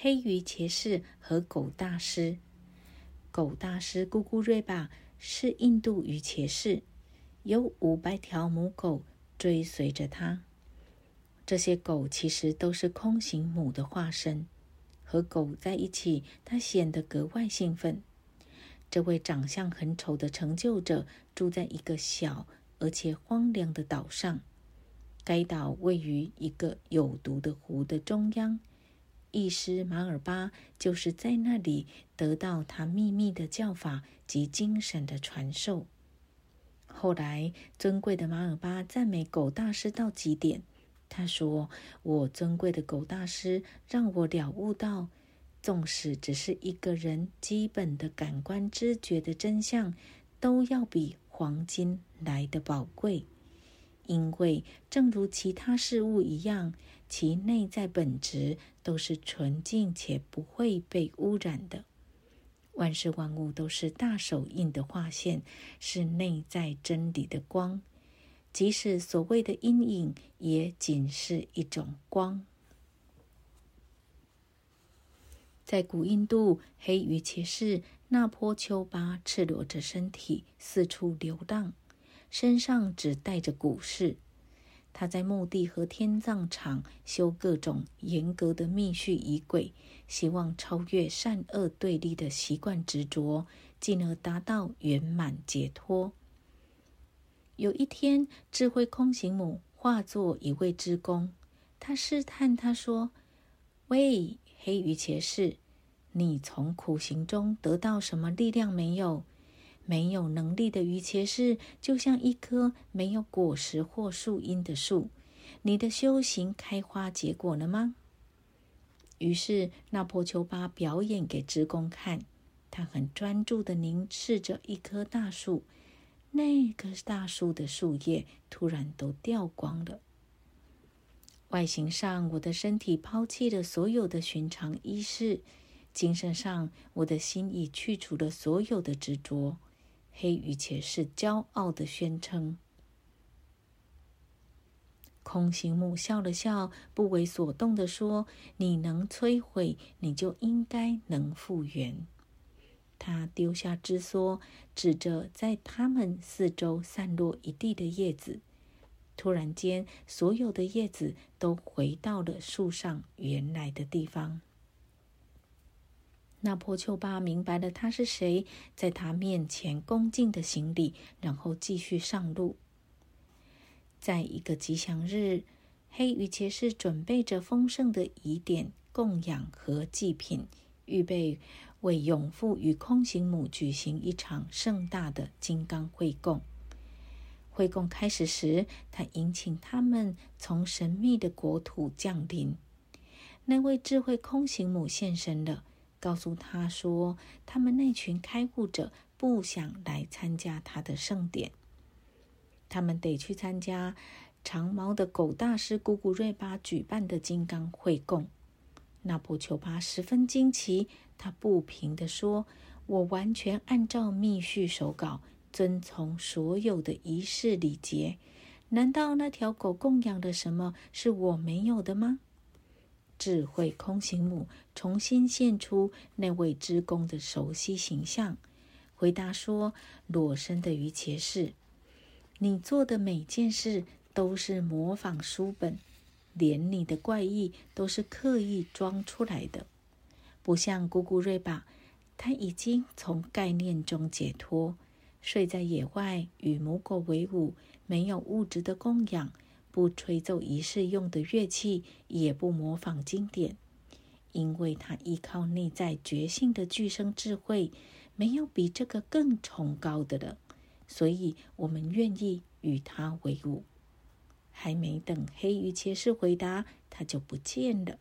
黑鱼骑士和狗大师。狗大师咕咕瑞巴是印度鱼骑士，有五百条母狗追随着他。这些狗其实都是空行母的化身。和狗在一起，他显得格外兴奋。这位长相很丑的成就者住在一个小而且荒凉的岛上。该岛位于一个有毒的湖的中央。医师马尔巴就是在那里得到他秘密的教法及精神的传授。后来，尊贵的马尔巴赞美狗大师到极点。他说：“我尊贵的狗大师让我了悟到，纵使只是一个人基本的感官知觉的真相，都要比黄金来的宝贵。”因为，正如其他事物一样，其内在本质都是纯净且不会被污染的。万事万物都是大手印的画线，是内在真理的光。即使所谓的阴影，也仅是一种光。在古印度，黑鱼骑士那波丘巴赤裸着身体四处流浪。身上只带着骨饰，他在墓地和天葬场修各种严格的密序仪轨，希望超越善恶对立的习惯执着，进而达到圆满解脱。有一天，智慧空行母化作一位织工，他试探他说：“喂，黑鱼骑士，你从苦行中得到什么力量没有？”没有能力的鱼骑士，就像一棵没有果实或树荫的树。你的修行开花结果了吗？于是，那波丘巴表演给职工看。他很专注的凝视着一棵大树，那棵大树的树叶突然都掉光了。外形上，我的身体抛弃了所有的寻常衣饰；精神上，我的心已去除了所有的执着。黑羽且是骄傲的宣称。空行木笑了笑，不为所动的说：“你能摧毁，你就应该能复原。”他丢下枝梭，指着在他们四周散落一地的叶子。突然间，所有的叶子都回到了树上原来的地方。那破丘巴明白了他是谁，在他面前恭敬的行礼，然后继续上路。在一个吉祥日，黑羽骑士准备着丰盛的仪典、供养和祭品，预备为永父与空行母举行一场盛大的金刚会供。会供开始时，他迎请他们从神秘的国土降临。那位智慧空行母现身了。告诉他说，他们那群开悟者不想来参加他的盛典，他们得去参加长毛的狗大师古古瑞巴举办的金刚会供。那波丘巴十分惊奇，他不平地说：“我完全按照密序手稿，遵从所有的仪式礼节。难道那条狗供养的什么是我没有的吗？”智慧空行母重新现出那位织工的熟悉形象，回答说：“裸身的鱼骑士，你做的每件事都是模仿书本，连你的怪异都是刻意装出来的。不像姑姑瑞巴，他已经从概念中解脱，睡在野外与母狗为伍，没有物质的供养。”不吹奏仪式用的乐器，也不模仿经典，因为他依靠内在觉性的具生智慧，没有比这个更崇高的了。所以，我们愿意与他为伍。还没等黑鱼骑士回答，他就不见了。